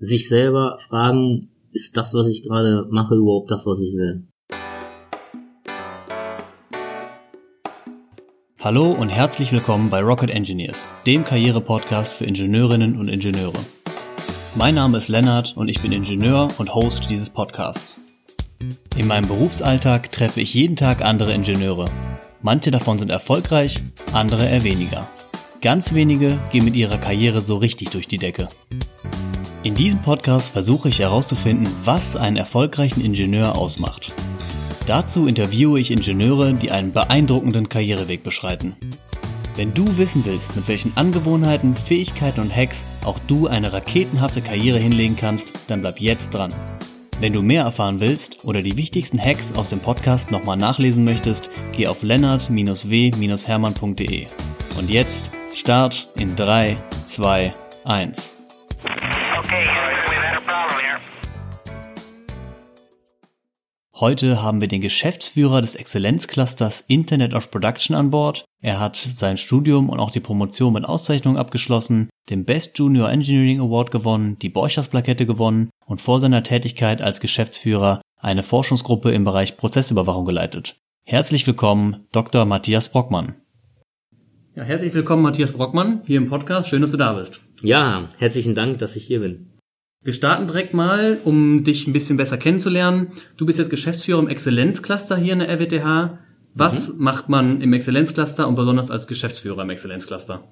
sich selber fragen, ist das, was ich gerade mache, überhaupt das, was ich will? Hallo und herzlich willkommen bei Rocket Engineers, dem Karriere-Podcast für Ingenieurinnen und Ingenieure. Mein Name ist Lennart und ich bin Ingenieur und Host dieses Podcasts. In meinem Berufsalltag treffe ich jeden Tag andere Ingenieure. Manche davon sind erfolgreich, andere eher weniger. Ganz wenige gehen mit ihrer Karriere so richtig durch die Decke. In diesem Podcast versuche ich herauszufinden, was einen erfolgreichen Ingenieur ausmacht Dazu interviewe ich Ingenieure, die einen beeindruckenden Karriereweg beschreiten. Wenn du wissen willst, mit welchen Angewohnheiten, Fähigkeiten und Hacks auch du eine raketenhafte Karriere hinlegen kannst, dann bleib jetzt dran. Wenn du mehr erfahren willst oder die wichtigsten Hacks aus dem Podcast nochmal nachlesen möchtest, geh auf lennart-w-hermann.de. Und jetzt Start in 3, 2, 1. Heute haben wir den Geschäftsführer des Exzellenzclusters Internet of Production an Bord. Er hat sein Studium und auch die Promotion mit Auszeichnung abgeschlossen, den Best Junior Engineering Award gewonnen, die Borchers-Plakette gewonnen und vor seiner Tätigkeit als Geschäftsführer eine Forschungsgruppe im Bereich Prozessüberwachung geleitet. Herzlich willkommen, Dr. Matthias Brockmann. Ja, herzlich willkommen, Matthias Brockmann, hier im Podcast. Schön, dass du da bist. Ja, herzlichen Dank, dass ich hier bin. Wir starten direkt mal, um dich ein bisschen besser kennenzulernen. Du bist jetzt Geschäftsführer im Exzellenzcluster hier in der RWTH. Was mhm. macht man im Exzellenzcluster und besonders als Geschäftsführer im Exzellenzcluster?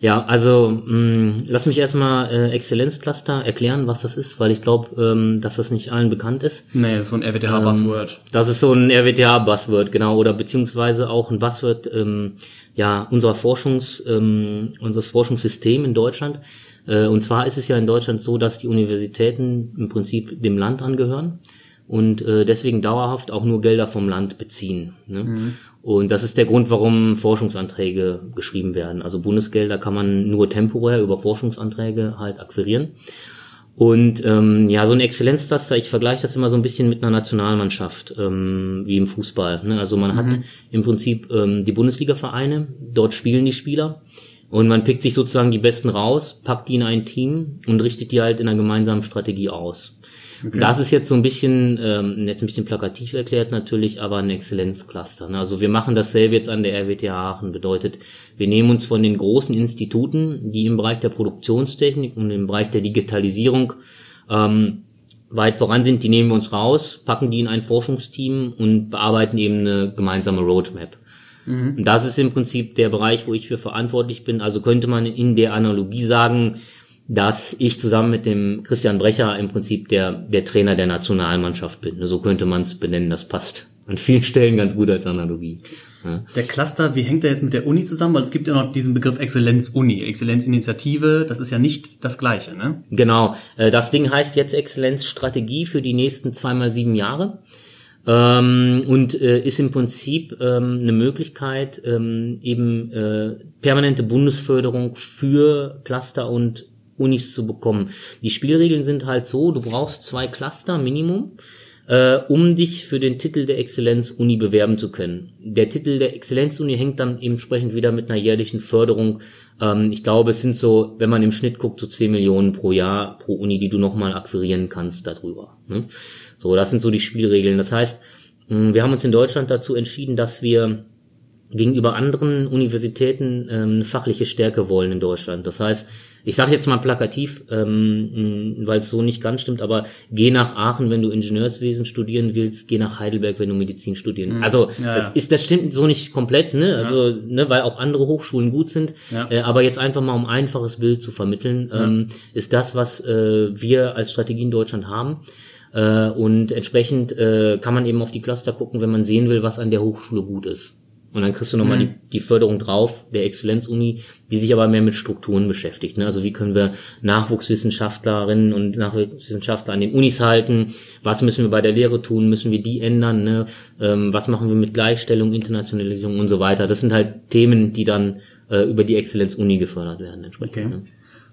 Ja, also mh, mm, lass mich erstmal äh, Exzellenzcluster erklären, was das ist, weil ich glaube, ähm, dass das nicht allen bekannt ist. Nee, das ist so ein RWTH-Buzzword. Ähm, das ist so ein RWTH-Buzzword, genau, oder beziehungsweise auch ein Buzzword ähm, ja, unserer Forschungs, ähm, unseres Forschungssystems in Deutschland. Äh, und zwar ist es ja in Deutschland so, dass die Universitäten im Prinzip dem Land angehören und äh, deswegen dauerhaft auch nur Gelder vom Land beziehen. Ne? Mhm. Und das ist der Grund, warum Forschungsanträge geschrieben werden. Also Bundesgelder kann man nur temporär über Forschungsanträge halt akquirieren. Und ähm, ja, so ein Exzellenztaster, ich vergleiche das immer so ein bisschen mit einer Nationalmannschaft, ähm, wie im Fußball. Ne? Also man mhm. hat im Prinzip ähm, die Bundesliga-Vereine, dort spielen die Spieler und man pickt sich sozusagen die Besten raus, packt die in ein Team und richtet die halt in einer gemeinsamen Strategie aus. Okay. Das ist jetzt so ein bisschen, ähm, jetzt ein bisschen plakativ erklärt natürlich, aber ein Exzellenzcluster. Ne? Also wir machen dasselbe jetzt an der RWTH Aachen. Bedeutet, wir nehmen uns von den großen Instituten, die im Bereich der Produktionstechnik und im Bereich der Digitalisierung ähm, weit voran sind, die nehmen wir uns raus, packen die in ein Forschungsteam und bearbeiten eben eine gemeinsame Roadmap. Mhm. Und das ist im Prinzip der Bereich, wo ich für verantwortlich bin. Also könnte man in der Analogie sagen, dass ich zusammen mit dem Christian Brecher im Prinzip der, der Trainer der Nationalmannschaft bin. So könnte man es benennen, das passt an vielen Stellen ganz gut als Analogie. Ja. Der Cluster, wie hängt der jetzt mit der Uni zusammen? Weil es gibt ja noch diesen Begriff Exzellenz-Uni, Exzellenzinitiative, das ist ja nicht das Gleiche, ne? Genau. Äh, das Ding heißt jetzt Exzellenzstrategie für die nächsten zweimal sieben Jahre ähm, und äh, ist im Prinzip ähm, eine Möglichkeit, ähm, eben äh, permanente Bundesförderung für Cluster und Unis zu bekommen. Die Spielregeln sind halt so, du brauchst zwei Cluster Minimum, äh, um dich für den Titel der Exzellenz-Uni bewerben zu können. Der Titel der Exzellenz-Uni hängt dann entsprechend wieder mit einer jährlichen Förderung. Ähm, ich glaube, es sind so, wenn man im Schnitt guckt, so 10 Millionen pro Jahr pro Uni, die du nochmal akquirieren kannst darüber. Ne? So, das sind so die Spielregeln. Das heißt, wir haben uns in Deutschland dazu entschieden, dass wir gegenüber anderen Universitäten ähm, fachliche Stärke wollen in Deutschland. Das heißt, ich sage jetzt mal plakativ, ähm, weil es so nicht ganz stimmt, aber geh nach Aachen, wenn du Ingenieurswesen studieren willst, geh nach Heidelberg, wenn du Medizin studieren. Mhm. Also ja, das ist, das stimmt so nicht komplett, ne? Also ne, weil auch andere Hochschulen gut sind. Ja. Äh, aber jetzt einfach mal um ein einfaches Bild zu vermitteln, ähm, ist das, was äh, wir als Strategie in Deutschland haben. Äh, und entsprechend äh, kann man eben auf die Cluster gucken, wenn man sehen will, was an der Hochschule gut ist. Und dann kriegst du nochmal mhm. die, die Förderung drauf, der Exzellenzuni, die sich aber mehr mit Strukturen beschäftigt. Ne? Also wie können wir Nachwuchswissenschaftlerinnen und Nachwuchswissenschaftler an den Unis halten? Was müssen wir bei der Lehre tun? Müssen wir die ändern? Ne? Ähm, was machen wir mit Gleichstellung, Internationalisierung und so weiter? Das sind halt Themen, die dann äh, über die Exzellenzuni gefördert werden. Entsprechend, okay. ne?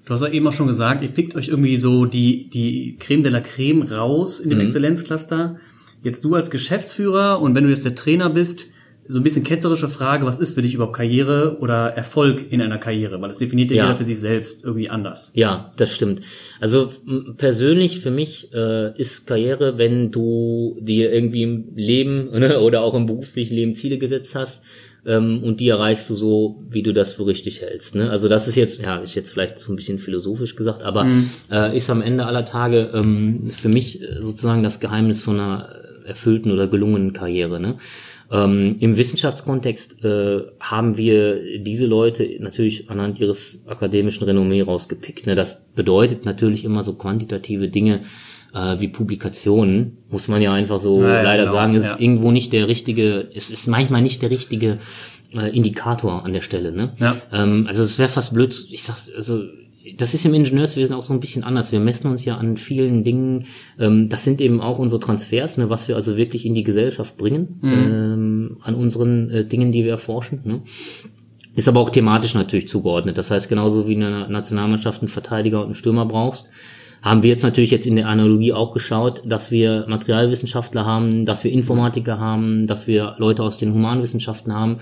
Du hast ja eben auch schon gesagt, ihr pickt euch irgendwie so die, die Creme de la Creme raus in dem mhm. Exzellenzcluster. Jetzt du als Geschäftsführer und wenn du jetzt der Trainer bist, so ein bisschen ketzerische Frage, was ist für dich überhaupt Karriere oder Erfolg in einer Karriere? Weil das definiert ja, Ja. jeder für sich selbst irgendwie anders. Ja, das stimmt. Also persönlich für mich äh, ist Karriere, wenn du dir irgendwie im Leben ne, oder auch im beruflichen Leben Ziele gesetzt hast ähm, und die erreichst du so, wie du das für richtig hältst. Ne? Also das ist jetzt, ja, ist jetzt vielleicht so ein bisschen philosophisch gesagt, aber äh, ist am Ende aller Tage ähm, für mich äh, sozusagen das Geheimnis von einer erfüllten oder gelungenen Karriere. Ne? Ähm, Im Wissenschaftskontext äh, haben wir diese Leute natürlich anhand ihres akademischen Renommee rausgepickt. Ne? Das bedeutet natürlich immer so quantitative Dinge äh, wie Publikationen, muss man ja einfach so Ja, leider genau, sagen, es ja. ist irgendwo nicht der richtige, es ist manchmal nicht der richtige äh, Indikator an der Stelle. Ne? Ja. Ähm, also es wäre fast blöd, ich sag's, also das ist im Ingenieurswesen auch so ein bisschen anders. Wir messen uns ja an vielen Dingen. Ähm, das sind eben auch unsere Transfers, ne, was wir also wirklich in die Gesellschaft bringen, ähm, an unseren äh, Dingen, die wir erforschen. Ne. Ist aber auch thematisch natürlich zugeordnet. Das heißt, genauso wie in einer Nationalmannschaft einen Verteidiger und einen Stürmer brauchst, haben wir jetzt natürlich jetzt in der Analogie auch geschaut, dass wir Materialwissenschaftler haben, dass wir Informatiker haben, dass wir Leute aus den Humanwissenschaften haben.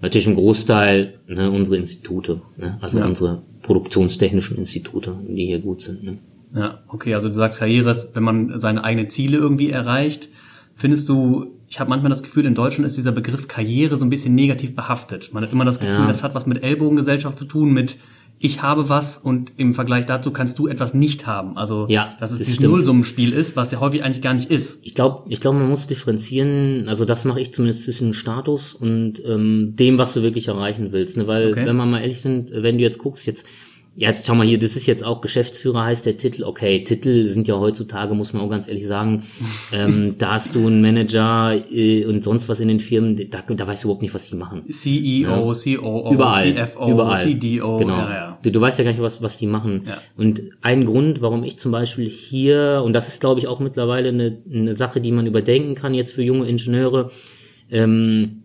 Natürlich im Großteil ne, unsere Institute, ne, also Ja. unsere produktionstechnischen Institute, die hier gut sind. Ne. Ja, okay, also du sagst Karriere ist, wenn man seine eigenen Ziele irgendwie erreicht. Findest du, ich habe manchmal das Gefühl, in Deutschland ist dieser Begriff Karriere so ein bisschen negativ behaftet. Man hat immer das Gefühl, Ja. das hat was mit Ellbogengesellschaft zu tun, mit ich habe was und im Vergleich dazu kannst du etwas nicht haben. Also, Ja, dass es das dieses. Nullsummenspiel ist, was ja häufig eigentlich gar nicht ist. Ich glaube, ich glaube, man muss differenzieren, also das mache ich zumindest zwischen Status und ähm, dem, was du wirklich erreichen willst. Ne? Weil, Okay. wenn wir mal ehrlich sind, wenn du jetzt guckst, jetzt, ja, jetzt schau mal hier, das ist jetzt auch Geschäftsführer heißt der Titel. Okay, Titel sind ja heutzutage, muss man auch ganz ehrlich sagen, ähm, da hast du einen Manager äh, und sonst was in den Firmen, da, da weißt du überhaupt nicht, was die machen. CEO, COO, Überall, CFO, überall. CDO, genau. ja, ja. Du, du weißt ja gar nicht, was, was die machen. Ja. Und ein Grund, warum ich zum Beispiel hier, und das ist, glaube ich, auch mittlerweile eine, eine Sache, die man überdenken kann jetzt für junge Ingenieure, ähm,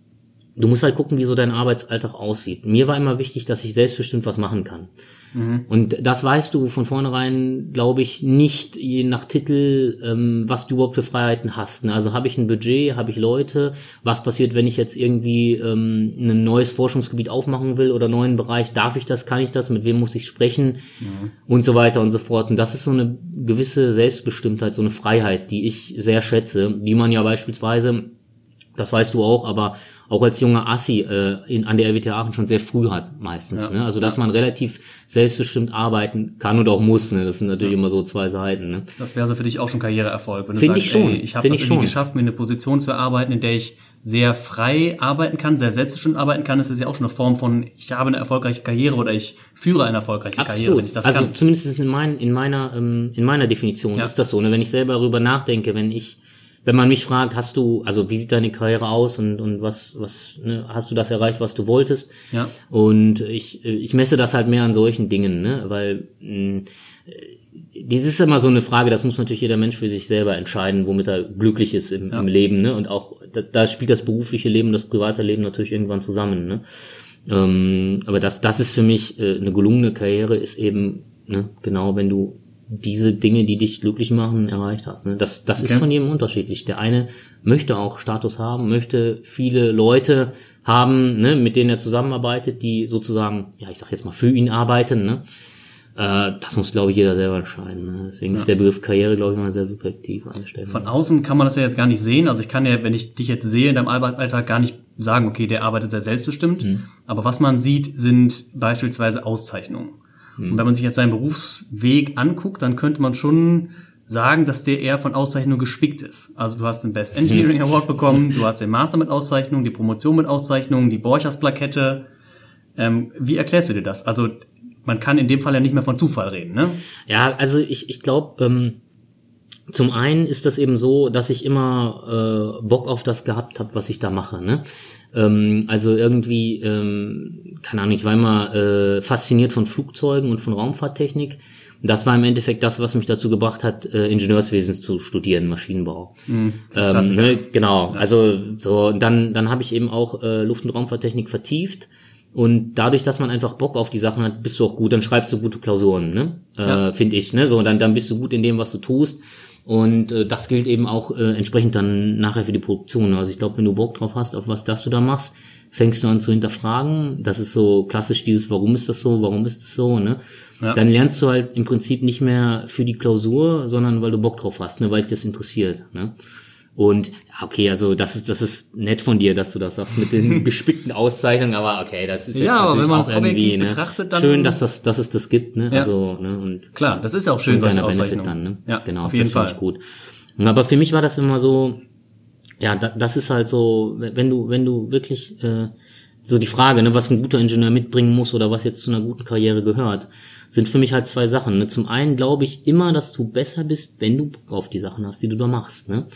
du musst halt gucken, wie so dein Arbeitsalltag aussieht. Mir war immer wichtig, dass ich selbstbestimmt was machen kann. Und das weißt du von vornherein, glaube ich, nicht je nach Titel, ähm, was du überhaupt für Freiheiten hast. Ne? Also habe ich ein Budget, habe ich Leute, was passiert, wenn ich jetzt irgendwie ähm, ein neues Forschungsgebiet aufmachen will oder einen neuen Bereich, darf ich das, kann ich das, mit wem muss ich sprechen und so weiter und so fort. Und das ist so eine gewisse Selbstbestimmtheit, so eine Freiheit, die ich sehr schätze, die man ja beispielsweise das weißt du auch, aber auch als junger Assi äh, in, an der RWTH Aachen schon sehr früh hat meistens. Ja. Ne? Also dass man relativ selbstbestimmt arbeiten kann und auch muss. Ne? Das sind natürlich immer so zwei Seiten. Ne? Das wäre so für dich auch schon Karriereerfolg, wenn du Find sagst, ich schon, ey, ich habe das ich irgendwie schon. geschafft, mir eine Position zu erarbeiten, in der ich sehr frei arbeiten kann, sehr selbstbestimmt arbeiten kann. Das ist ja auch schon eine Form von, ich habe eine erfolgreiche Karriere oder ich führe eine erfolgreiche Karriere, wenn ich das also kann. zumindest in, mein, in meiner ähm, in meiner Definition Ja. ist das so. Ne? Wenn ich selber darüber nachdenke, wenn ich wenn man mich fragt, hast du, also wie sieht deine Karriere aus und, und was, was, ne, hast du das erreicht, was du wolltest? Ja. Und ich, ich messe das halt mehr an solchen Dingen, ne? Weil mh, das ist immer so eine Frage, das muss natürlich jeder Mensch für sich selber entscheiden, womit er glücklich ist im, im Leben, ne? Und auch da, da spielt das berufliche Leben, das private Leben natürlich irgendwann zusammen, ne? Ähm, aber das, das ist für mich äh, eine gelungene Karriere, ist eben, ne, genau, wenn du diese Dinge, die dich glücklich machen, erreicht hast. Ne? Das, das Okay. ist von jedem unterschiedlich. Der eine möchte auch Status haben, möchte viele Leute haben, ne, mit denen er zusammenarbeitet, die sozusagen, ja, ich sag jetzt mal, für ihn arbeiten. Ne? Äh, das muss, glaube ich, jeder selber entscheiden. Ne? Deswegen ist der Begriff Karriere, glaube ich, mal sehr subjektiv an der Stelle. Von außen kann man das ja jetzt gar nicht sehen. Also ich kann ja, wenn ich dich jetzt sehe in deinem Arbeitsalltag, gar nicht sagen, okay, der arbeitet sehr selbstbestimmt. Mhm. Aber was man sieht, sind beispielsweise Auszeichnungen. Mhm. Und wenn man sich jetzt seinen Berufsweg anguckt, dann könnte man schon sagen, dass der eher von Auszeichnungen gespickt ist. Also du hast den Best Engineering Award bekommen, du hast den Master mit Auszeichnung, die Promotion mit Auszeichnung, die Borchers-Plakette. Ähm, wie erklärst du dir das? Also man kann in dem Fall ja nicht mehr von Zufall reden, ne? Ja, also ich, ich glaube, ähm, zum einen ist das eben so, dass ich immer äh, Bock auf das gehabt habe, was ich da mache. Ne? Ähm, also irgendwie, ähm, keine Ahnung, ich war immer äh, fasziniert von Flugzeugen und von Raumfahrttechnik. Und Das war im Endeffekt das, was mich dazu gebracht hat, äh, Ingenieurswesen zu studieren, Maschinenbau. ähm, Klassiker. ne, genau, also so und dann dann habe ich eben auch äh, Luft- und Raumfahrttechnik vertieft und dadurch, dass man einfach Bock auf die Sachen hat, bist du auch gut, dann schreibst du gute Klausuren, ne? Äh, Ja. Finde ich, ne? So, dann dann bist du gut in dem, was du tust. Und äh, das gilt eben auch äh, entsprechend dann nachher für die Produktion. Also ich glaube, wenn du Bock drauf hast, auf was das du da machst, fängst du an zu hinterfragen. Das ist so klassisch dieses, warum ist das so, warum ist das so, ne? Ja. Dann lernst du halt im Prinzip nicht mehr für die Klausur, sondern weil du Bock drauf hast, ne, weil dich das interessiert, ne? Und okay, also das ist das ist nett von dir, dass du das sagst mit den gespickten Auszeichnungen, aber okay, das ist jetzt Ja, natürlich wenn man auch irgendwie, ne, betrachtet, dann- schön, dass das dass es das gibt, ne? Ja. Also, ne, und Klar, das ist auch schön, ein solche Benefit Auszeichnungen. dann, ne? Ja, genau, auf jeden das Fall. ich gut. Aber für mich war das immer so, ja, da, das ist halt so, wenn du, wenn du wirklich äh, so die Frage, ne, was ein guter Ingenieur mitbringen muss oder was jetzt zu einer guten Karriere gehört, sind für mich halt zwei Sachen. Ne? Zum einen glaube ich immer, dass du besser bist, wenn du Bock auf die Sachen hast, die du da machst. Ne?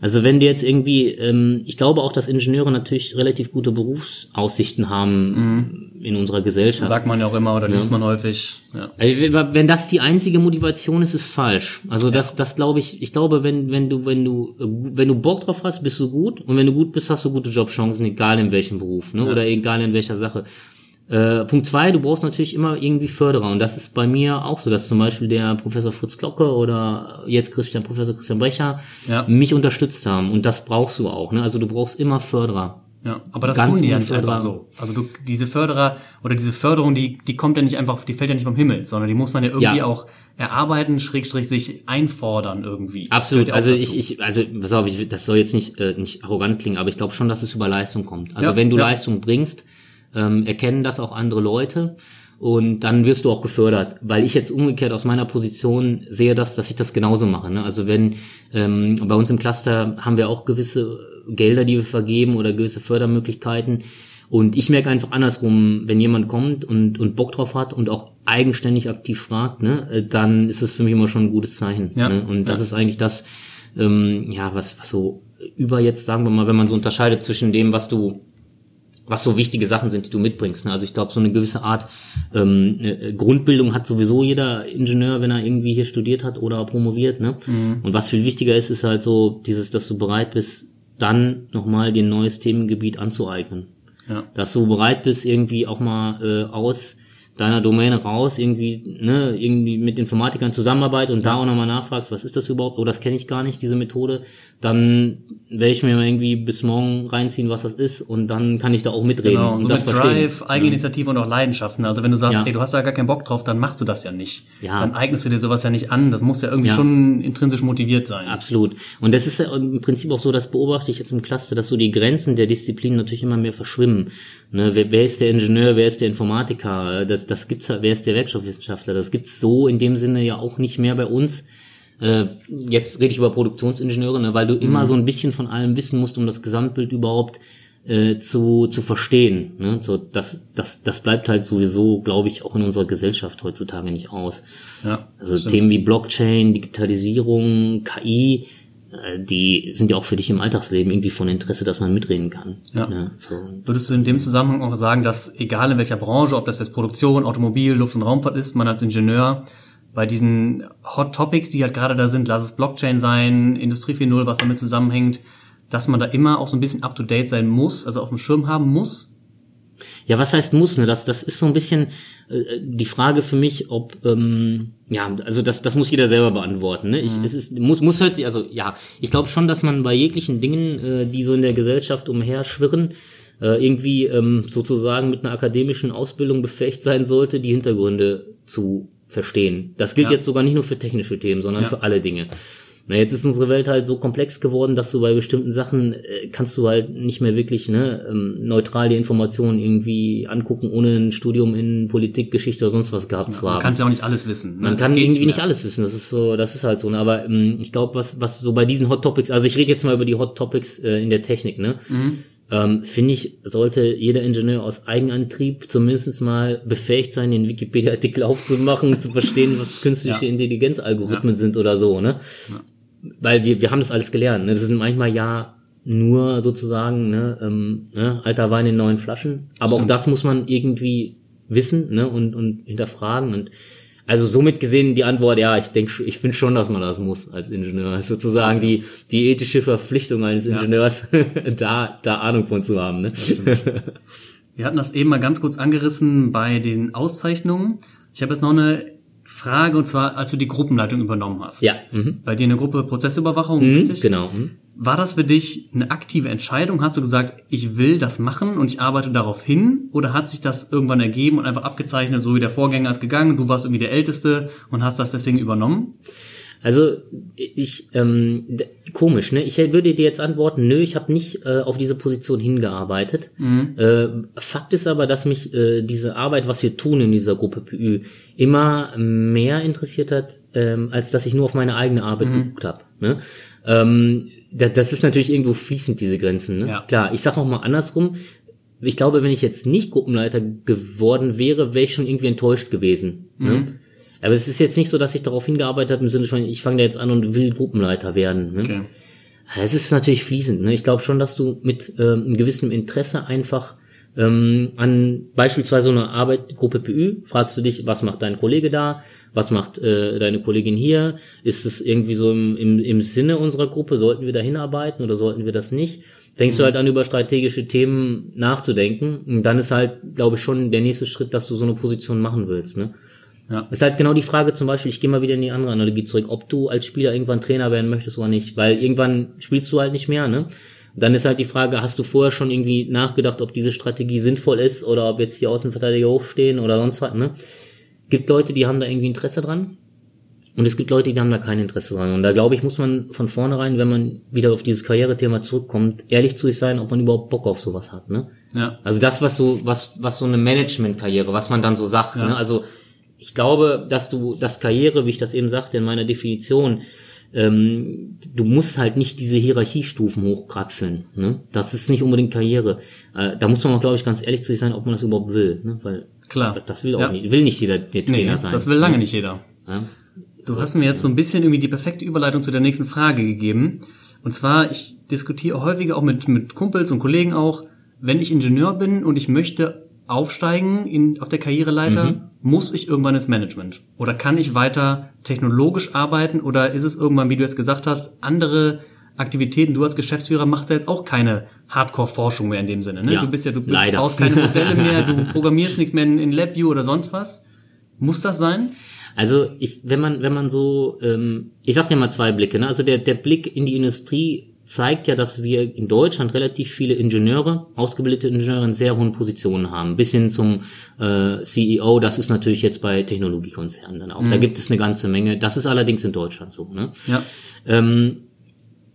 Also wenn du jetzt irgendwie, ähm, ich glaube auch, dass Ingenieure natürlich relativ gute Berufsaussichten haben in unserer Gesellschaft. Sagt man ja auch immer oder liest man häufig. Ja. Also, wenn- das die einzige Motivation ist, ist falsch. Also das, das glaube ich. Ich glaube, wenn wenn du wenn du wenn du Bock drauf hast, bist du gut und wenn du gut bist, hast du gute Jobchancen, egal in welchem Beruf, ne? Oder egal in welcher Sache. Äh, Punkt zwei, du brauchst natürlich immer irgendwie Förderer und das ist bei mir auch so, dass zum Beispiel der Professor Fritz Glocke oder jetzt Christian Professor Christian Brecher Ja. mich unterstützt haben und das brauchst du auch. Ne? Also du brauchst immer Förderer. Ja, aber das Ganz tun die ja nicht einfach Förderer. so. Also du, diese Förderer oder diese Förderung, die, die kommt ja nicht einfach, die fällt ja nicht vom Himmel, sondern die muss man ja irgendwie Ja. auch erarbeiten, schrägstrich sich einfordern irgendwie. Absolut. Ja Also ich, ich, also pass auf, ich, das soll jetzt nicht, äh, nicht arrogant klingen, aber ich glaube schon, dass es über Leistung kommt. Also Ja, wenn du. Leistung bringst, ähm, erkennen das auch andere Leute und dann wirst du auch gefördert. Weil ich jetzt umgekehrt aus meiner Position sehe das, dass ich das genauso mache. Ne? Also wenn ähm, bei uns im Cluster haben wir auch gewisse Gelder, die wir vergeben oder gewisse Fördermöglichkeiten. Und ich merke einfach andersrum, wenn jemand kommt und, und Bock drauf hat und auch eigenständig aktiv fragt, ne, äh, dann ist es für mich immer schon ein gutes Zeichen. Ja. Ne? Und das Ja. ist eigentlich das, ähm, ja, was, was so über jetzt, sagen wir mal, wenn man so unterscheidet zwischen dem, was du was so wichtige Sachen sind, die du mitbringst. Ne? Also ich glaube, so eine gewisse Art ähm, äh, Grundbildung hat sowieso jeder Ingenieur, wenn er irgendwie hier studiert hat oder promoviert. Ne? Und was viel wichtiger ist, ist halt so dieses, dass du bereit bist, dann nochmal dir ein neues Themengebiet anzueignen. Ja. Dass du bereit bist, irgendwie auch mal äh, aus deiner Domäne raus, irgendwie, ne, irgendwie mit Informatikern zusammenarbeit und da auch nochmal nachfragst, was ist das überhaupt? Oh, das kenne ich gar nicht, diese Methode. Dann werde ich mir mal irgendwie bis morgen reinziehen, was das ist und dann kann ich da auch mitreden Genau, und so das mit verstehen. Drive, Eigeninitiative und auch Leidenschaften. Also wenn du sagst, Ja. ey, du hast da gar keinen Bock drauf, dann machst du das ja nicht. Ja. Dann eignest du dir sowas ja nicht an. Das muss ja irgendwie Ja. schon intrinsisch motiviert sein. Absolut. Und das ist ja im Prinzip auch so, das beobachte ich jetzt im Cluster, dass so die Grenzen der Disziplinen natürlich immer mehr verschwimmen. Ne, wer, wer ist der Ingenieur, wer ist der Informatiker? Das, das gibt's, wer ist der Werkstoffwissenschaftler? Das gibt's so in dem Sinne ja auch nicht mehr bei uns. Äh, jetzt rede ich über Produktionsingenieure, ne, weil du immer so ein bisschen von allem wissen musst, um das Gesamtbild überhaupt äh, zu, zu verstehen. Ne? So, das, das, das bleibt halt sowieso, glaube ich, auch in unserer Gesellschaft heutzutage nicht aus. Ja, Also stimmt. Themen wie Blockchain, Digitalisierung, KI, die sind ja auch für dich im Alltagsleben irgendwie von Interesse, dass man mitreden kann. Ja. Ne? So. Würdest du in dem Zusammenhang auch sagen, dass egal in welcher Branche, ob das jetzt Produktion, Automobil, Luft- und Raumfahrt ist, man als Ingenieur bei diesen Hot Topics, die halt gerade da sind, lass es Blockchain sein, Industrie 4.0, was damit zusammenhängt, dass man da immer auch so ein bisschen up-to-date sein muss, also auf dem Schirm haben muss? Ja, was heißt muss, ne? Das, das ist so ein bisschen äh, die Frage für mich, ob, ähm, ja, also das, das muss jeder selber beantworten. Ne? Ich, es ist, muss, muss hört sich, also ja, ich glaube schon, dass man bei jeglichen Dingen, äh, die so in der Gesellschaft umherschwirren, äh, irgendwie ähm, sozusagen mit einer akademischen Ausbildung befähigt sein sollte, die Hintergründe zu verstehen. Das gilt Ja. jetzt sogar nicht nur für technische Themen, sondern Ja. für alle Dinge. Na, jetzt ist unsere Welt halt so komplex geworden, dass du bei bestimmten Sachen äh, kannst du halt nicht mehr wirklich ne, ähm, neutral die Informationen irgendwie angucken, ohne ein Studium in Politik, Geschichte oder sonst was gehabt zu Man haben. kann ja auch nicht alles wissen. Ne? Man Das kann irgendwie nicht mehr. alles wissen. Das ist so, das ist halt so. Ne? Aber ähm, ich glaube, was, was so bei diesen Hot Topics, also ich rede jetzt mal über die Hot Topics äh, in der Technik, ne? Mhm. Ähm, Finde ich, sollte jeder Ingenieur aus Eigenantrieb zumindest mal befähigt sein, den Wikipedia-Artikel aufzumachen, zu verstehen, was künstliche Ja. Intelligenzalgorithmen sind oder so, ne? Weil wir, wir haben das alles gelernt. Ne? Das sind manchmal ja nur sozusagen ne, ähm, ne, alter Wein in neuen Flaschen. Aber auch Stimmt. das muss man irgendwie wissen ne, und, und hinterfragen. Und also somit gesehen die Antwort, ja, ich denke, ich finde schon, dass man das muss als Ingenieur. Sozusagen die, die ethische Verpflichtung eines Ingenieurs, da, da Ahnung von zu haben. Ne? Wir hatten das eben mal ganz kurz angerissen bei den Auszeichnungen. Ich habe jetzt noch eine Frage, und zwar, als du die Gruppenleitung übernommen hast. Ja. Mhm. Bei dir eine Gruppe Prozessüberwachung, Mhm, richtig? genau. Mhm. War das für dich eine aktive Entscheidung? Hast du gesagt, ich will das machen und ich arbeite darauf hin? Oder hat sich das irgendwann ergeben und einfach abgezeichnet, so wie der Vorgänger ist gegangen, du warst irgendwie der Älteste und hast das deswegen übernommen? Also ich ähm, komisch, ne? Ich würde dir jetzt antworten, nö, ich habe nicht äh, auf diese Position hingearbeitet. Äh, Fakt ist aber, dass mich äh, diese Arbeit, was wir tun in dieser Gruppe PÜ, immer mehr interessiert hat, ähm, als dass ich nur auf meine eigene Arbeit geguckt habe. Ne? Ähm, das, das ist natürlich irgendwo fließend diese Grenzen. Ne? Ja. Klar, ich sag noch mal andersrum. Ich glaube, wenn ich jetzt nicht Gruppenleiter geworden wäre, wäre ich schon irgendwie enttäuscht gewesen. Ne? Aber es ist jetzt nicht so, dass ich darauf hingearbeitet habe im Sinne von, ich fange da jetzt an und will Gruppenleiter werden. Ne? Okay. Es ist natürlich fließend. Ne? Ich glaube schon, dass du mit ähm, einem gewissen Interesse einfach ähm, an beispielsweise so einer Arbeitgruppe PÜ fragst du dich, was macht dein Kollege da? Was macht äh, deine Kollegin hier? Ist es irgendwie so im, im, im Sinne unserer Gruppe? Sollten wir da hinarbeiten oder sollten wir das nicht? Fängst du halt an, über strategische Themen nachzudenken. Und dann ist halt, glaube ich, schon der nächste Schritt, dass du so eine Position machen willst. Ne? Ja. ist halt genau die Frage zum Beispiel, ich gehe mal wieder in die andere Analogie zurück, ob du als Spieler irgendwann Trainer werden möchtest oder nicht, weil irgendwann spielst du halt nicht mehr, ne? Dann ist halt die Frage, hast du vorher schon irgendwie nachgedacht, ob diese Strategie sinnvoll ist oder ob jetzt die Außenverteidiger hochstehen oder sonst was, ne? Gibt Leute, die haben da irgendwie Interesse dran und es gibt Leute, die haben da kein Interesse dran. Und da glaube ich, muss man von vornherein, wenn man wieder auf dieses Karrierethema zurückkommt, ehrlich zu sich sein, ob man überhaupt Bock auf sowas hat, ne? Ja. Also das, was so, was, was so eine Managementkarriere, was man dann so sagt, ne? Also ich glaube, dass du das Karriere, wie ich das eben sagte in meiner Definition, ähm, du musst halt nicht diese Hierarchiestufen hochkratzeln. Ne? Das ist nicht unbedingt Karriere. Äh, da muss man auch, glaube ich, ganz ehrlich zu sich sein, ob man das überhaupt will. Ne? Weil Klar. das, das will auch Ja. nicht, will nicht jeder der Nee, Trainer sein. das will lange nicht jeder. Ja? Du hast mir jetzt so ein bisschen irgendwie die perfekte Überleitung zu der nächsten Frage gegeben. Und zwar, ich diskutiere häufiger auch mit, mit Kumpels und Kollegen auch, wenn ich Ingenieur bin und ich möchte aufsteigen in, auf der Karriereleiter, muss ich irgendwann ins Management? Oder kann ich weiter technologisch arbeiten? Oder ist es irgendwann, wie du jetzt gesagt hast, andere Aktivitäten? Du als Geschäftsführer machst ja jetzt auch keine Hardcore-Forschung mehr in dem Sinne. Ne? Ja, du bist ja, du leider. baust keine Modelle mehr, du programmierst nichts mehr in, in LabVIEW oder sonst was. Muss das sein? Also ich, wenn man, wenn man so, ähm, ich sag dir mal zwei Blicke, ne? Also der, der Blick in die Industrie zeigt ja, dass wir in Deutschland relativ viele Ingenieure, ausgebildete Ingenieure in sehr hohen Positionen haben, bis hin zum äh, CEO, das ist natürlich jetzt bei Technologiekonzernen dann auch. Da gibt es eine ganze Menge. Das ist allerdings in Deutschland so. Ne? Ja. Ähm,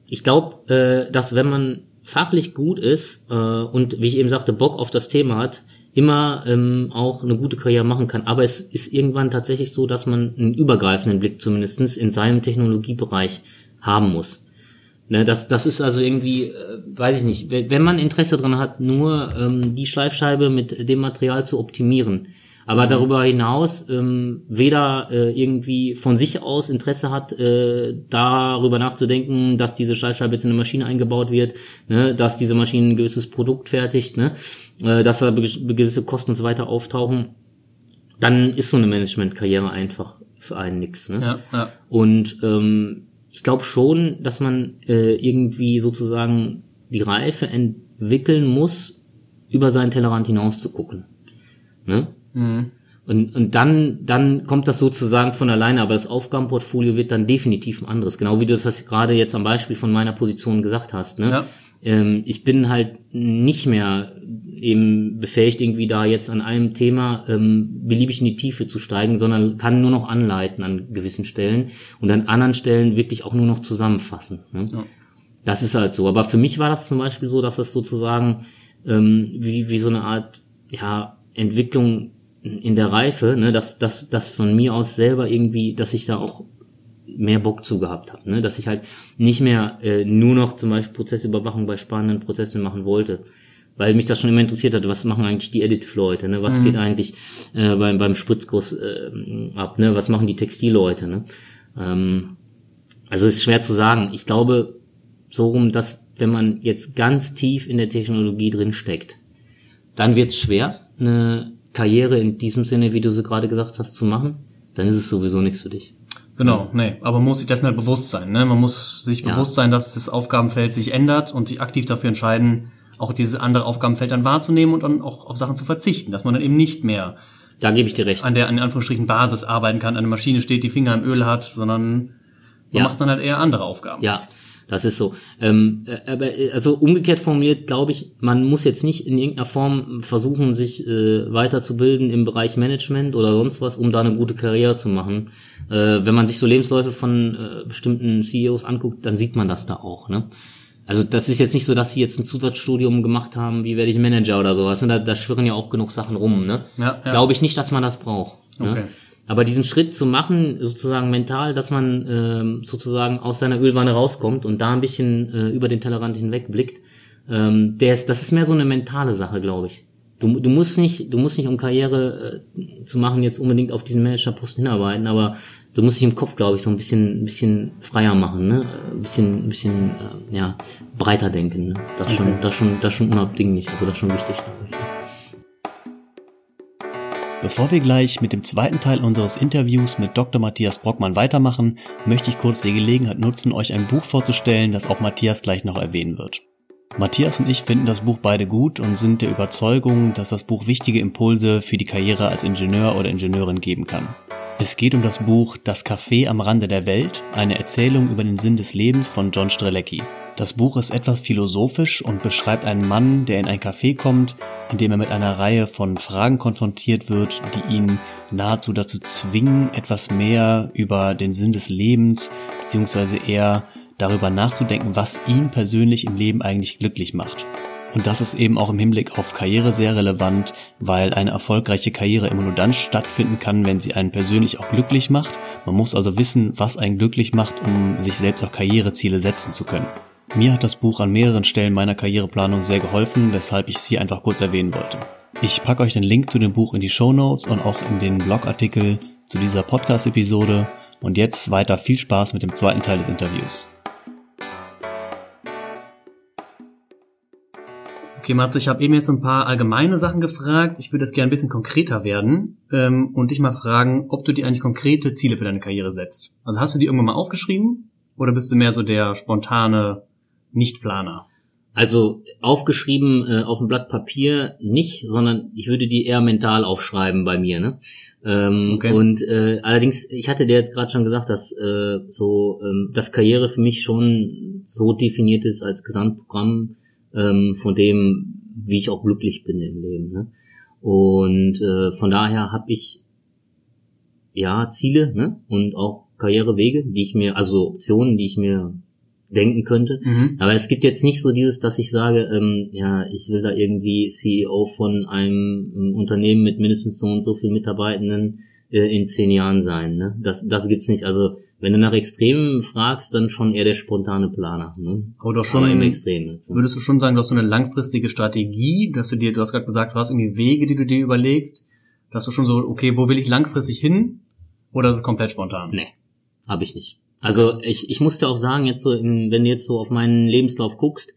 ich glaube, äh, dass wenn man fachlich gut ist äh, und wie ich eben sagte, Bock auf das Thema hat, immer ähm, auch eine gute Karriere machen kann. Aber es ist irgendwann tatsächlich so, dass man einen übergreifenden Blick zumindestens in seinem Technologiebereich haben muss. Ne, das, das ist also irgendwie, äh, weiß ich nicht, wenn man Interesse dran hat, nur ähm, die Schleifscheibe mit dem Material zu optimieren, aber darüber hinaus ähm, weder äh, irgendwie von sich aus Interesse hat, äh, darüber nachzudenken, dass diese Schleifscheibe jetzt in eine Maschine eingebaut wird, ne, dass diese Maschine ein gewisses Produkt fertigt, ne, äh, dass da gewisse Kosten und so weiter auftauchen, dann ist so eine Managementkarriere einfach für einen nix. Ne? Ja, ja. Und ähm, ich glaube schon, dass man äh, irgendwie sozusagen die Reife entwickeln muss, über seinen Tellerrand hinaus zu gucken. Ne? Mhm. Und, und dann, dann kommt das sozusagen von alleine, aber das Aufgabenportfolio wird dann definitiv ein anderes. Genau wie du das gerade jetzt am Beispiel von meiner Position gesagt hast. Ne? Ja. Ähm, ich bin halt nicht mehr eben befähigt, irgendwie da jetzt an einem Thema ähm, beliebig in die Tiefe zu steigen, sondern kann nur noch anleiten an gewissen Stellen und an anderen Stellen wirklich auch nur noch zusammenfassen. Ne? Ja. Das ist halt so. Aber für mich war das zum Beispiel so, dass das sozusagen ähm, wie, wie so eine Art ja, Entwicklung in der Reife, ne, dass, dass, dass von mir aus selber irgendwie, dass ich da auch mehr Bock zu gehabt habe, ne, dass ich halt nicht mehr äh, nur noch zum Beispiel Prozessüberwachung bei spannenden Prozessen machen wollte, weil mich das schon immer interessiert hat, was machen eigentlich die Edit-Leute, ne, was geht eigentlich äh, beim, beim Spritzguss äh, ab, ne, was machen die Textilleute, ne, ähm, also ist schwer zu sagen. Ich glaube so rum, dass wenn man jetzt ganz tief in der Technologie drin steckt, dann wird es schwer, eine Karriere in diesem Sinne, wie du sie gerade gesagt hast, zu machen. Dann ist es sowieso nichts für dich. Genau, nee, aber man muss sich dessen halt bewusst sein. Ne? Man muss sich Ja. bewusst sein, dass das Aufgabenfeld sich ändert und sich aktiv dafür entscheiden, auch dieses andere Aufgabenfeld dann wahrzunehmen und dann auch auf Sachen zu verzichten, dass man dann eben nicht mehr Da gebe ich dir recht. an der in Anführungsstrichen Basis arbeiten kann, an der Maschine steht, die Finger im Öl hat, sondern man Ja. macht dann halt eher andere Aufgaben. Ja, das ist so. Ähm, äh, aber äh, also umgekehrt formuliert, glaube ich, man muss jetzt nicht in irgendeiner Form versuchen, sich äh, weiterzubilden im Bereich Management oder sonst was, um da eine gute Karriere zu machen. Äh, wenn man sich so Lebensläufe von äh, bestimmten CEOs anguckt, dann sieht man das da auch. Ne? Also das ist jetzt nicht so, dass sie jetzt ein Zusatzstudium gemacht haben, wie werde ich Manager oder sowas. Ne? Da, da schwirren ja auch genug Sachen rum. Ne? Ja, ja. Glaube ich nicht, dass man das braucht. Okay. Ne? Aber diesen Schritt zu machen, sozusagen mental, dass man ähm, sozusagen aus seiner Ölwanne rauskommt und da ein bisschen äh, über den Tellerrand hinweg blickt, ähm, der ist, das ist mehr so eine mentale Sache, glaube ich. Du, du musst nicht, du musst nicht um Karriere äh, zu machen jetzt unbedingt auf diesen Managerposten hinarbeiten, aber du musst dich im Kopf, glaube ich, so ein bisschen, ein bisschen freier machen, ne? Ein bisschen, ein bisschen, äh, ja, breiter denken. Ne? Das ist schon, das schon, das schon unabdinglich. Also das ist schon wichtig. ich. Bevor wir gleich mit dem zweiten Teil unseres Interviews mit Dr. Matthias Brockmann weitermachen, möchte ich kurz die Gelegenheit nutzen, euch ein Buch vorzustellen, das auch Matthias gleich noch erwähnen wird. Matthias und ich finden das Buch beide gut und sind der Überzeugung, dass das Buch wichtige Impulse für die Karriere als Ingenieur oder Ingenieurin geben kann. Es geht um das Buch Das Café am Rande der Welt, eine Erzählung über den Sinn des Lebens von John Strelecki. Das Buch ist etwas philosophisch und beschreibt einen Mann, der in ein Café kommt, in dem er mit einer Reihe von Fragen konfrontiert wird, die ihn nahezu dazu zwingen, etwas mehr über den Sinn des Lebens beziehungsweise eher darüber nachzudenken, was ihn persönlich im Leben eigentlich glücklich macht. Und das ist eben auch im Hinblick auf Karriere sehr relevant, weil eine erfolgreiche Karriere immer nur dann stattfinden kann, wenn sie einen persönlich auch glücklich macht. Man muss also wissen, was einen glücklich macht, um sich selbst auch Karriereziele setzen zu können. Mir hat das Buch an mehreren Stellen meiner Karriereplanung sehr geholfen, weshalb ich es hier einfach kurz erwähnen wollte. Ich packe euch den Link zu dem Buch in die Show Notes und auch in den Blogartikel zu dieser Podcast-Episode. Und jetzt weiter viel Spaß mit dem zweiten Teil des Interviews. Okay, Matze, ich habe eben jetzt ein paar allgemeine Sachen gefragt. Ich würde es gerne ein bisschen konkreter werden ähm, und dich mal fragen, ob du dir eigentlich konkrete Ziele für deine Karriere setzt. Also hast du die irgendwann mal aufgeschrieben oder bist du mehr so der spontane Nichtplaner? Also aufgeschrieben äh, auf dem Blatt Papier nicht, sondern ich würde die eher mental aufschreiben bei mir. Ne? Ähm, Okay. Und äh, allerdings, ich hatte dir jetzt gerade schon gesagt, dass äh, so ähm, das Karriere für mich schon so definiert ist als Gesamtprogramm ähm, von dem, wie ich auch glücklich bin im Leben. Ne? Und äh, von daher habe ich ja Ziele ne? und auch Karrierewege, die ich mir, also Optionen, die ich mir denken könnte. Mhm. Aber es gibt jetzt nicht so dieses, dass ich sage, ähm, ja, ich will da irgendwie CEO von einem ähm, Unternehmen mit mindestens so und so viel Mitarbeitenden äh, in zehn Jahren sein. Ne? Das, das gibt's nicht. Also wenn du nach Extremen fragst, dann schon eher der spontane Planer. Ne? Aber doch schon, Aber im Extrem. Ne? würdest du schon sagen, du hast so eine langfristige Strategie, dass du dir, du hast gerade gesagt, du hast irgendwie Wege, die du dir überlegst, dass du schon so, okay, wo will ich langfristig hin? Oder ist es komplett spontan? Nee, habe ich nicht. Also ich, ich muss dir auch sagen, jetzt so, in, wenn du jetzt so auf meinen Lebenslauf guckst,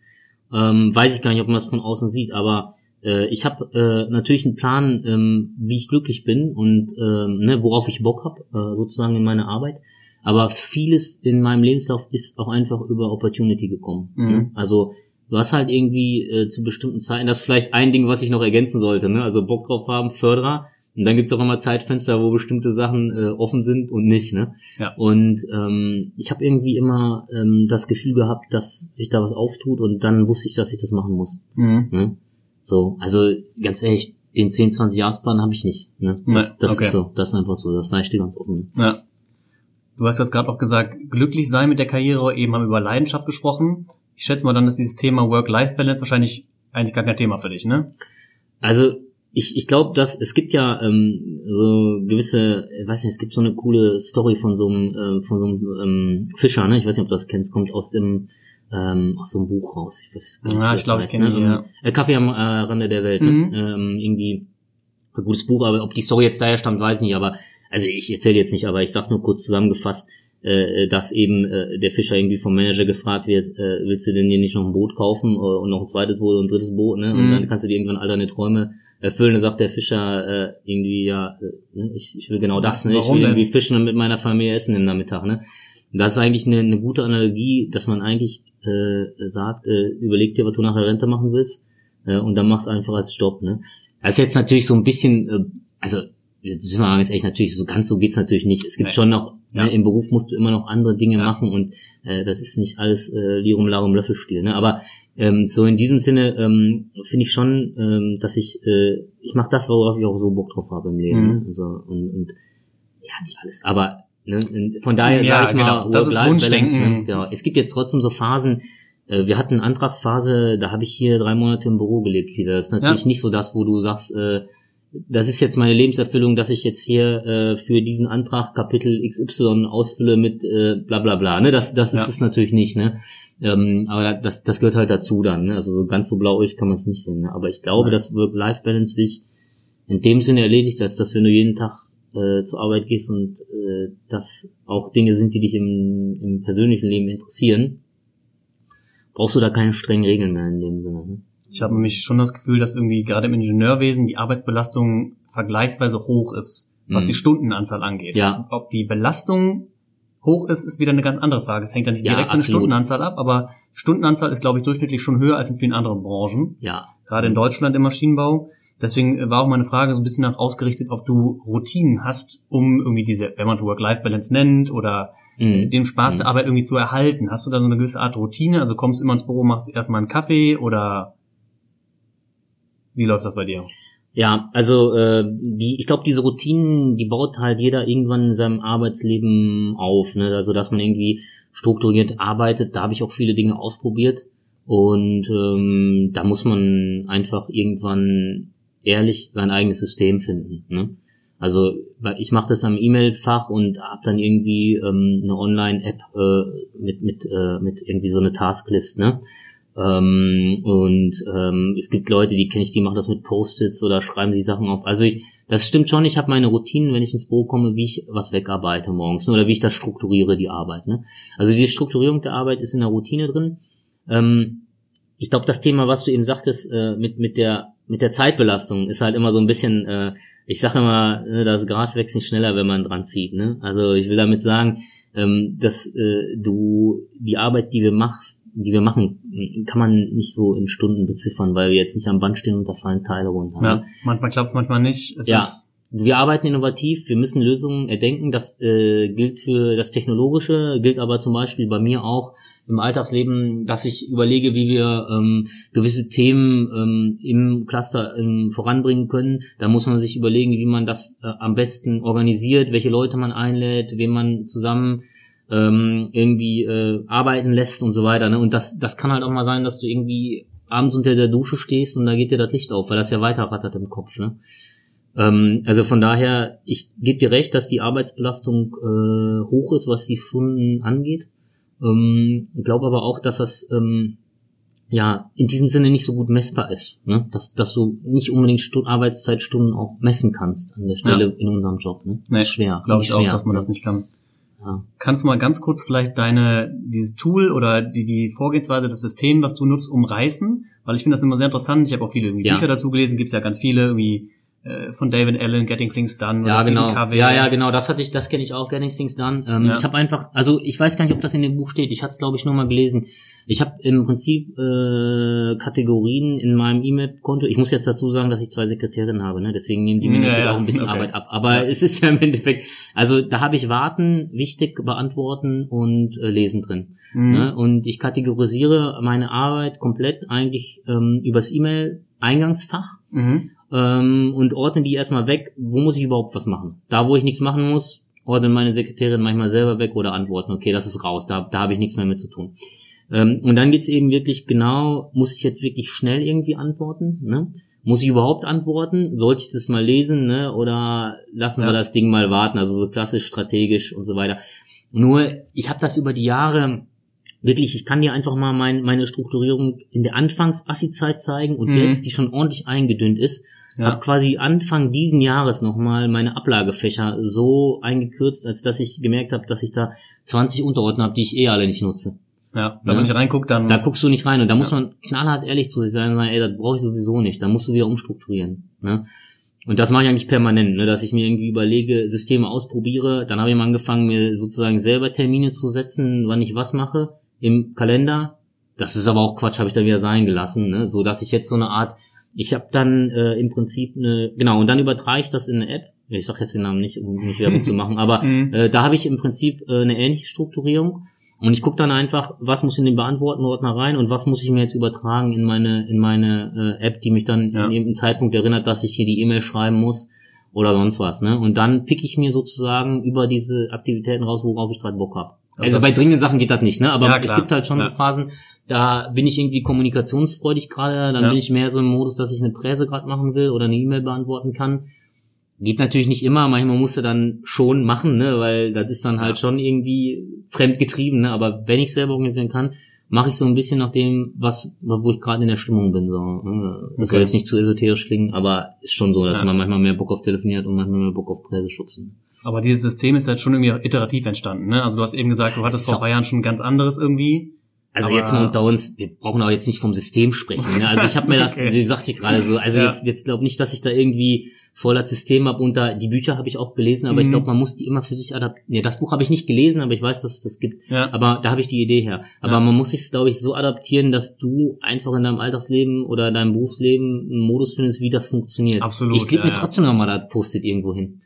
ähm, weiß ich gar nicht, ob man das von außen sieht, aber äh, ich habe äh, natürlich einen Plan, ähm, wie ich glücklich bin und ähm, ne, worauf ich Bock habe, äh, sozusagen in meiner Arbeit. Aber vieles in meinem Lebenslauf ist auch einfach über Opportunity gekommen. Mhm. Also du hast halt irgendwie äh, zu bestimmten Zeiten, das ist vielleicht ein Ding, was ich noch ergänzen sollte, ne? Also Bock drauf haben, Förderer. Und dann gibt's auch immer Zeitfenster, wo bestimmte Sachen äh, offen sind und nicht, ne? Ja. Und ähm, ich habe irgendwie immer ähm, das Gefühl gehabt, dass sich da was auftut und dann wusste ich, dass ich das machen muss. Mhm. Ne? So, also ganz ehrlich, den 10, 20 Jahresplan habe ich nicht. Ne? Das, Nee, das okay. ist so, das ist einfach so, das sage ich dir ganz offen. Ja. Du hast jetzt gerade auch gesagt, glücklich sein mit der Karriere, eben haben wir über Leidenschaft gesprochen. Ich schätze mal dann, dass dieses Thema Work-Life-Balance wahrscheinlich eigentlich gar kein Thema für dich, ne? Also ich, ich glaube, dass es gibt ja ähm, so gewisse, ich weiß nicht, es gibt so eine coole Story von so einem äh, von so einem ähm, Fischer, ne? Ich weiß nicht, ob du das kennst, kommt aus dem ähm, aus so einem Buch raus. Ich weiß gar nicht, Ja, ich das glaub, ich kenne ne? ihn, ja. Äh, Kaffee am äh, Rande der Welt, Mhm. ne? Ähm, irgendwie ein gutes Buch, aber ob die Story jetzt daher stammt, weiß ich nicht. Aber also ich erzähle jetzt nicht, aber ich sag's nur kurz zusammengefasst, äh, dass eben äh, der Fischer irgendwie vom Manager gefragt wird, äh, willst du denn dir nicht noch ein Boot kaufen äh, und noch ein zweites Boot und ein drittes Boot, ne? Und Mhm. dann kannst du dir irgendwann all deine Träume erfüllen. Dann sagt der Fischer äh, irgendwie, ja, äh, ne, ich, ich will genau das, ne? Ich Warum will denn? irgendwie fischen und mit meiner Familie essen im Nachmittag, ne? Das ist eigentlich eine, eine gute Analogie, dass man eigentlich äh, sagt, äh, überleg dir, was du nachher Rente machen willst, äh, und dann mach's einfach als Stopp, ne? Das ist jetzt natürlich so ein bisschen, äh, also sind wir mal ganz ehrlich, natürlich, so ganz so geht's natürlich nicht. Es gibt Nee. schon noch, Ja. ne, im Beruf musst du immer noch andere Dinge Ja. machen und äh, das ist nicht alles äh, Lirum Larum Löffelstiel. Ne? Aber ähm, so in diesem Sinne ähm, finde ich schon, ähm, dass ich, äh, ich mache das, worauf ich auch so Bock drauf habe im Leben. Mhm. Ne? Also, und, und ja, nicht alles. Aber ne, von daher Ja, sage ich mal, genau. Das ist Work-Life-Balance, Wunschdenken. Ne? Genau. Es gibt jetzt trotzdem so Phasen, äh, wir hatten Antragsphase, da habe ich hier drei Monate im Büro gelebt wieder. Das ist natürlich Ja. nicht so das, wo du sagst, äh, das ist jetzt meine Lebenserfüllung, dass ich jetzt hier äh, für diesen Antrag Kapitel XY ausfülle mit äh, bla bla bla. Ne? Das, das ist Ja. es natürlich nicht, ne? Ähm, aber das, das gehört halt dazu dann. Ne? Also so ganz so blauig kann man es nicht sehen. Ne? Aber ich glaube, Nein. dass Work-Life-Balance sich in dem Sinne erledigt, als dass wenn du jeden Tag äh, zur Arbeit gehst und äh, das auch Dinge sind, die dich im, im persönlichen Leben interessieren, brauchst du da keine strengen Regeln mehr in dem Sinne. Ne? Ich habe nämlich schon das Gefühl, dass irgendwie gerade im Ingenieurwesen die Arbeitsbelastung vergleichsweise hoch ist, was Mhm. die Stundenanzahl angeht. Ja. Ob die Belastung hoch ist, ist wieder eine ganz andere Frage. Es hängt dann nicht Ja, direkt von der absolut. Stundenanzahl ab, aber Stundenanzahl ist, glaube ich, durchschnittlich schon höher als in vielen anderen Branchen, Ja. gerade in Deutschland im Maschinenbau. Deswegen war auch meine Frage so ein bisschen nach ausgerichtet, ob du Routinen hast, um irgendwie diese, wenn man es Work-Life-Balance nennt oder Mhm. den Spaß der Mhm. Arbeit irgendwie zu erhalten. Hast du da so eine gewisse Art Routine? Also kommst du immer ins Büro, machst erstmal einen Kaffee oder wie läuft das bei dir? Ja, also äh, die, ich glaube, diese Routinen, die baut halt jeder irgendwann in seinem Arbeitsleben auf, ne? Also dass man irgendwie strukturiert arbeitet. Da habe ich auch viele Dinge ausprobiert und ähm, da muss man einfach irgendwann ehrlich sein eigenes System finden. Ne? Also ich mache das am E-Mail-Fach und habe dann irgendwie ähm, eine Online-App äh, mit mit äh, mit irgendwie so eine Tasklist, ne? Ähm, und ähm, es gibt Leute, die kenne ich, die machen das mit Post-its oder schreiben die Sachen auf. Also ich, das stimmt schon, ich habe meine Routinen, wenn ich ins Büro komme, wie ich was wegarbeite morgens ne, oder wie ich das strukturiere, die Arbeit. Ne? Also die Strukturierung der Arbeit ist in der Routine drin. Ähm, ich glaube, das Thema, was du eben sagtest, äh, mit, mit, der, mit der Zeitbelastung, ist halt immer so ein bisschen, äh, ich sage immer, ne, das Gras wächst nicht schneller, wenn man dran zieht. Ne? Also ich will damit sagen, ähm, dass äh, du die Arbeit, die wir machst, die wir machen, kann man nicht so in Stunden beziffern, weil wir jetzt nicht am Band stehen und da fallen Teile runter. Ja, manchmal klappt es, manchmal nicht. Es Ja. Wir arbeiten innovativ, wir müssen Lösungen erdenken. Das äh, gilt für das Technologische, gilt aber zum Beispiel bei mir auch im Alltagsleben, dass ich überlege, wie wir ähm, gewisse Themen ähm, im Cluster ähm, voranbringen können. Da muss man sich überlegen, wie man das äh, am besten organisiert, welche Leute man einlädt, wen man zusammen ähm, irgendwie äh, arbeiten lässt und so weiter. Ne? Und das, das kann halt auch mal sein, dass du irgendwie abends unter der Dusche stehst und da geht dir das Licht auf, weil das ja weiterrattert im Kopf. Ne? Ähm, also von daher, ich gebe dir recht, dass die Arbeitsbelastung äh, hoch ist, was die Stunden angeht. Ähm, glaube aber auch, dass das ähm, ja in diesem Sinne nicht so gut messbar ist, ne? dass, dass du nicht unbedingt Stu Arbeitszeitstunden auch messen kannst an der Stelle in unserem Job. Ne? Nee, ist schwer. glaube ich schwer, auch, dass man ne? das nicht kann. Ja. Kannst du mal ganz kurz vielleicht deine, dieses Tool oder die, die Vorgehensweise, das System, was du nutzt, umreißen? Weil ich finde das immer sehr interessant. Ich habe auch viele irgendwie Ja. Bücher dazu gelesen, gibt es ja ganz viele, irgendwie von David Allen, Getting Things Done, Ja, Stephen genau. Covey. Ja, ja, genau. Das hatte ich, das kenne ich auch, Getting Things Done. Ähm, Ja. Ich habe einfach, also ich weiß gar nicht, ob das in dem Buch steht. Ich hatte es, glaube ich, nur mal gelesen. Ich habe im Prinzip äh, Kategorien in meinem E-Mail-Konto. Ich muss jetzt dazu sagen, dass ich zwei Sekretärinnen habe, ne? Deswegen nehmen die mir Ja, natürlich ja, auch ein bisschen okay. Arbeit ab. Aber es ist ja im Endeffekt, also da habe ich Warten, wichtig, beantworten und äh, Lesen drin. Mhm. Ne? Und ich kategorisiere meine Arbeit komplett eigentlich ähm, übers E-Mail-Eingangsfach Mhm. Ähm, und ordne die erstmal weg, wo muss ich überhaupt was machen. Da, wo ich nichts machen muss, ordnen meine Sekretärin manchmal selber weg oder antworten, okay, das ist raus, da, da habe ich nichts mehr mit zu tun. Ähm, und dann geht's eben wirklich genau, muss ich jetzt wirklich schnell irgendwie antworten? Ne? Muss ich überhaupt antworten? Sollte ich das mal lesen, ne? Oder lassen Ja. wir das Ding mal warten? Also so klassisch, strategisch und so weiter. Nur, ich habe das über die Jahre wirklich, ich kann dir einfach mal mein, meine Strukturierung in der Anfangs-Assi-Zeit zeigen und Mhm. jetzt, die schon ordentlich eingedünnt ist, Ja. habe quasi Anfang diesen Jahres nochmal meine Ablagefächer so eingekürzt, als dass ich gemerkt habe, dass ich da 20 Unterordner habe, die ich eh alle nicht nutze. ja. Wenn Ja. man nicht reinguckt, dann. Da guckst du nicht rein und da muss Ja. man knallhart ehrlich zu sich sein und sagen, ey, das brauche ich sowieso nicht, da musst du wieder umstrukturieren. Ne? Und das mache ich eigentlich permanent, ne? dass ich mir irgendwie überlege, Systeme ausprobiere. Dann habe ich mal angefangen, mir sozusagen selber Termine zu setzen, wann ich was mache im Kalender. Das ist aber auch Quatsch, habe ich da wieder sein gelassen, ne? so dass ich jetzt so eine Art, ich habe dann äh, im Prinzip eine, genau, und dann übertrage ich das in eine App ich sag jetzt den Namen nicht, um nicht Werbung zu machen, aber Mhm. äh, da habe ich im Prinzip äh, eine ähnliche Strukturierung. Und ich gucke dann einfach, was muss in den Beantworten-Ordner rein und was muss ich mir jetzt übertragen in meine, in meine äh, App, die mich dann Ja. in irgendeinem Zeitpunkt erinnert, dass ich hier die E-Mail schreiben muss oder sonst was. Ne? Und dann pick ich mir sozusagen über diese Aktivitäten raus, worauf ich gerade Bock habe. Also bei dringenden Sachen geht das nicht, ne? Aber Ja, es gibt halt schon Ja. so Phasen, da bin ich irgendwie kommunikationsfreudig gerade, dann Ja. bin ich mehr so im Modus, dass ich eine Präse gerade machen will oder eine E-Mail beantworten kann. Geht natürlich nicht immer, manchmal musst du dann schon machen, ne, weil das ist dann halt schon irgendwie fremdgetrieben, ne, aber wenn ich selber organisieren kann, mache ich so ein bisschen nach dem, was, wo ich gerade in der Stimmung bin, so. ne. Das soll Okay. jetzt nicht zu esoterisch klingen, aber ist schon so, dass Ja. man manchmal mehr Bock auf telefoniert und manchmal mehr Bock auf Präse schubsen. Aber dieses System ist jetzt schon irgendwie iterativ entstanden, ne? Also du hast eben gesagt, du hattest vor ein paar Jahren schon ganz anderes irgendwie. Also Aber- jetzt mal unter uns, wir brauchen auch jetzt nicht vom System sprechen. Ne? Also ich habe mir das, Okay. wie sagte ich gerade so, also Ja. jetzt jetzt glaub nicht, dass ich da irgendwie voller System habe und da die Bücher habe ich auch gelesen, aber ich Mhm. glaube, man muss die immer für sich adaptieren. Nee, das Buch habe ich nicht gelesen, aber ich weiß, dass es das gibt. Ja. Aber da habe ich die Idee her. Aber Ja. man muss sich, glaube ich, so adaptieren, dass du einfach in deinem Alltagsleben oder deinem Berufsleben einen Modus findest, wie das funktioniert. Absolut, Ich klicke ja, mir trotzdem nochmal das Post-it irgendwo hin.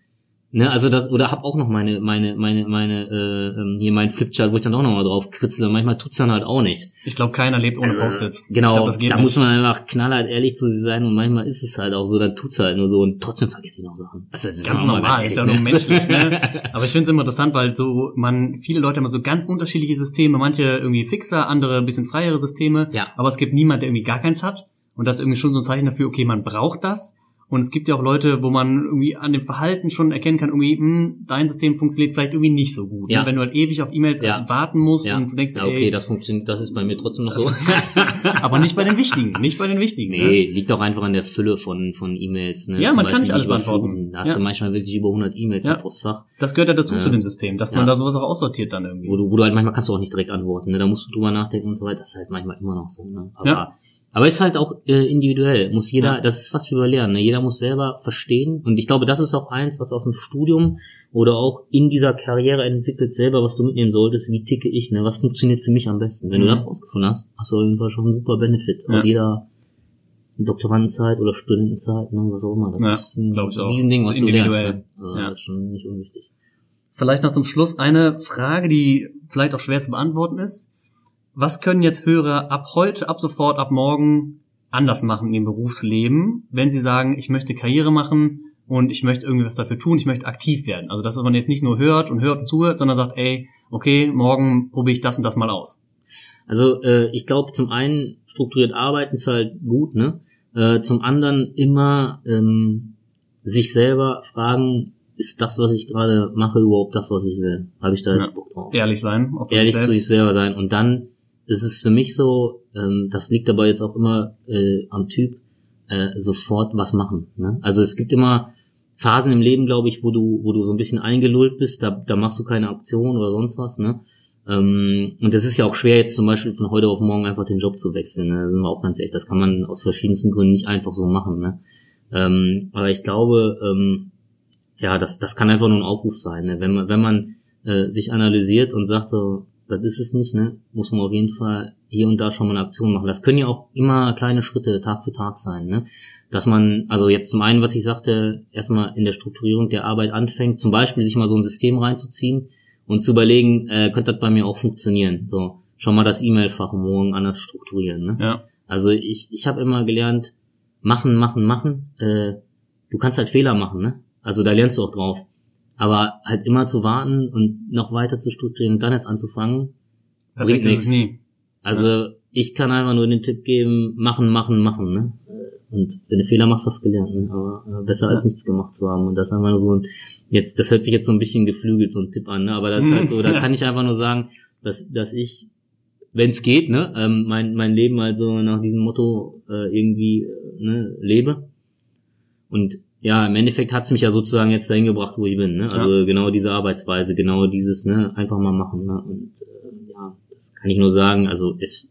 Ne, also das, oder hab auch noch meine, meine, meine, meine, äh, ähm, hier mein Flipchart, wo ich dann auch nochmal drauf kritzle. Manchmal tut's dann halt auch nicht. Ich glaube, keiner lebt ohne Post-its. Genau, ich glaub, das geht da nicht. muss man einfach knallhart ehrlich zu sich sein und manchmal ist es halt auch so, dann tut's halt nur so und trotzdem vergesse ich noch Sachen. Also, das ist Ganz normal, ist ja nur menschlich, ne? Aber ich finde es immer interessant, weil so man viele Leute haben so ganz unterschiedliche Systeme, manche irgendwie fixer, andere ein bisschen freiere Systeme, Ja. aber es gibt niemand, der irgendwie gar keins hat und das ist irgendwie schon so ein Zeichen dafür, okay, man braucht das und es gibt ja auch Leute, wo man irgendwie an dem Verhalten schon erkennen kann, irgendwie, hm, dein System funktioniert vielleicht irgendwie nicht so gut. Ja. Ne? Wenn du halt ewig auf E-Mails Ja. warten musst Ja. und du denkst, ja, okay, ey, das funktioniert, das ist bei mir trotzdem noch so. aber nicht bei den wichtigen, nicht bei den wichtigen. Ne? Nee, liegt auch einfach an der Fülle von, von E-Mails. Ne? Ja, Zum man kann Beispiel nicht alles beantworten. Da hast Ja. du manchmal wirklich über 100 E-Mails Ja. im Postfach, Das gehört ja dazu Ja. zu dem System, dass man Ja. da sowas auch aussortiert dann irgendwie. wo du, wo du halt manchmal kannst du auch nicht direkt antworten. Ne? Da musst du drüber nachdenken und so weiter. Das ist halt manchmal immer noch so. Ne? Aber, Ja. Aber ist halt auch äh, individuell. Muss jeder, Ja. das ist fast wie bei Lernen. Ne? Jeder muss selber verstehen. Und ich glaube, das ist auch eins, was aus dem Studium oder auch in dieser Karriere entwickelt, selber, was du mitnehmen solltest. Wie ticke ich? Ne? Was funktioniert für mich am besten? Wenn Mhm. du das rausgefunden hast, hast du auf jeden Fall schon einen super Benefit Ja. aus jeder Doktorandenzeit oder Studentenzeit, ne? was auch immer. Das Ja, ist ein glaub ich auch. Riesending, Das was ist du lernst. individuell. Ne? Also, Ja. Das ist schon nicht unwichtig. Vielleicht noch zum Schluss eine Frage, die vielleicht auch schwer zu beantworten ist. Was können jetzt Hörer ab heute, ab sofort, ab morgen anders machen ihrem Berufsleben, wenn sie sagen, ich möchte Karriere machen und ich möchte irgendwie was dafür tun, ich möchte aktiv werden? Also, dass man jetzt nicht nur hört und hört und zuhört, sondern sagt, ey, okay, morgen probiere ich das und das mal aus. Also äh, ich glaube, zum einen strukturiert arbeiten ist halt gut, ne? Äh, zum anderen immer ähm, sich selber fragen, ist das, was ich gerade mache, überhaupt das, was ich will? Habe ich da jetzt Ja. Bock drauf? Ehrlich sein, zu Ehrlich zu sich selber sein. Und dann ist es für mich so, ähm, das liegt aber jetzt auch immer äh, am Typ, äh, sofort was machen. Ne? Also es gibt immer Phasen im Leben, glaube ich, wo du, wo du so ein bisschen eingelullt bist, da, da machst du keine Aktion oder sonst was, ne? Ähm, und es ist ja auch schwer, jetzt zum Beispiel von heute auf morgen einfach den Job zu wechseln. Ne? Sind wir auch ganz ehrlich, das kann man aus verschiedensten Gründen nicht einfach so machen. Ne? Ähm, aber ich glaube, ähm, ja, das, das kann einfach nur ein Aufruf sein. Ne? Wenn man, wenn man äh, sich analysiert und sagt so, das ist es nicht, ne, muss man auf jeden Fall hier und da schon mal eine Aktion machen. Das können ja auch immer kleine Schritte Tag für Tag sein, ne? Dass man, also jetzt zum einen, was ich sagte, erstmal in der Strukturierung der Arbeit anfängt, zum Beispiel sich mal so ein System reinzuziehen und zu überlegen, äh, könnte das bei mir auch funktionieren. So, schon mal das E-Mail-Fach morgen anders strukturieren, ne? Ja. Also ich, ich habe immer gelernt, machen, machen, machen. Äh, du kannst halt Fehler machen, ne? Also da lernst du auch drauf. Aber halt immer zu warten und noch weiter zu strukturieren und dann erst anzufangen. Perfekt Bringt nix. nie. Also ich kann einfach nur den Tipp geben, machen, machen, machen, ne? Und wenn du Fehler machst, hast du gelernt, ne? Aber äh, besser als Ja. nichts gemacht zu haben. Und das ist einfach nur so ein, jetzt, das hört sich jetzt so ein bisschen geflügelt, so ein Tipp an, ne? Aber das ist halt so, da kann ich einfach nur sagen, dass, dass ich, wenn es geht, ne, ähm, mein, mein Leben halt so nach diesem Motto äh, irgendwie äh, ne, lebe. Und ja, im Endeffekt hat's mich ja sozusagen jetzt dahin gebracht, wo ich bin, ne? Also genau diese Arbeitsweise, genau dieses, ne, einfach mal machen, ne? Und äh, ja, das kann ich nur sagen, also es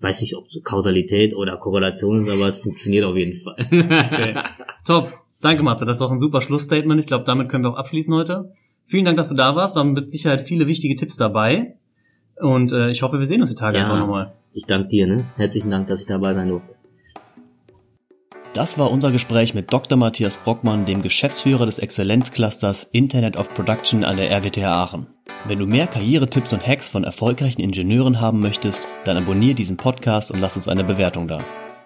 weiß nicht, ob Kausalität oder Korrelation ist, aber es funktioniert auf jeden Fall. Okay. Top. Danke, Matze. Das ist auch ein super Schlussstatement. Ich glaube, damit können wir auch abschließen heute. Vielen Dank, dass du da warst. Waren mit Sicherheit viele wichtige Tipps dabei. Und äh, ich hoffe, wir sehen uns die Tage Ja. einfach nochmal. Ich danke dir, ne? Herzlichen Dank, dass ich dabei sein durfte. Das war unser Gespräch mit Dr. Matthias Brockmann, dem Geschäftsführer des Exzellenzclusters Internet of Production an der RWTH Aachen. Wenn du mehr Karrieretipps und Hacks von erfolgreichen Ingenieuren haben möchtest, dann abonniere diesen Podcast und lass uns eine Bewertung da.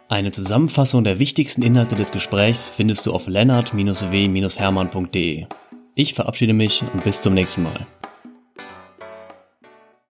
Eine Zusammenfassung der wichtigsten Inhalte des Gesprächs findest du auf lennart-w-hermann.de. Ich verabschiede mich und bis zum nächsten Mal.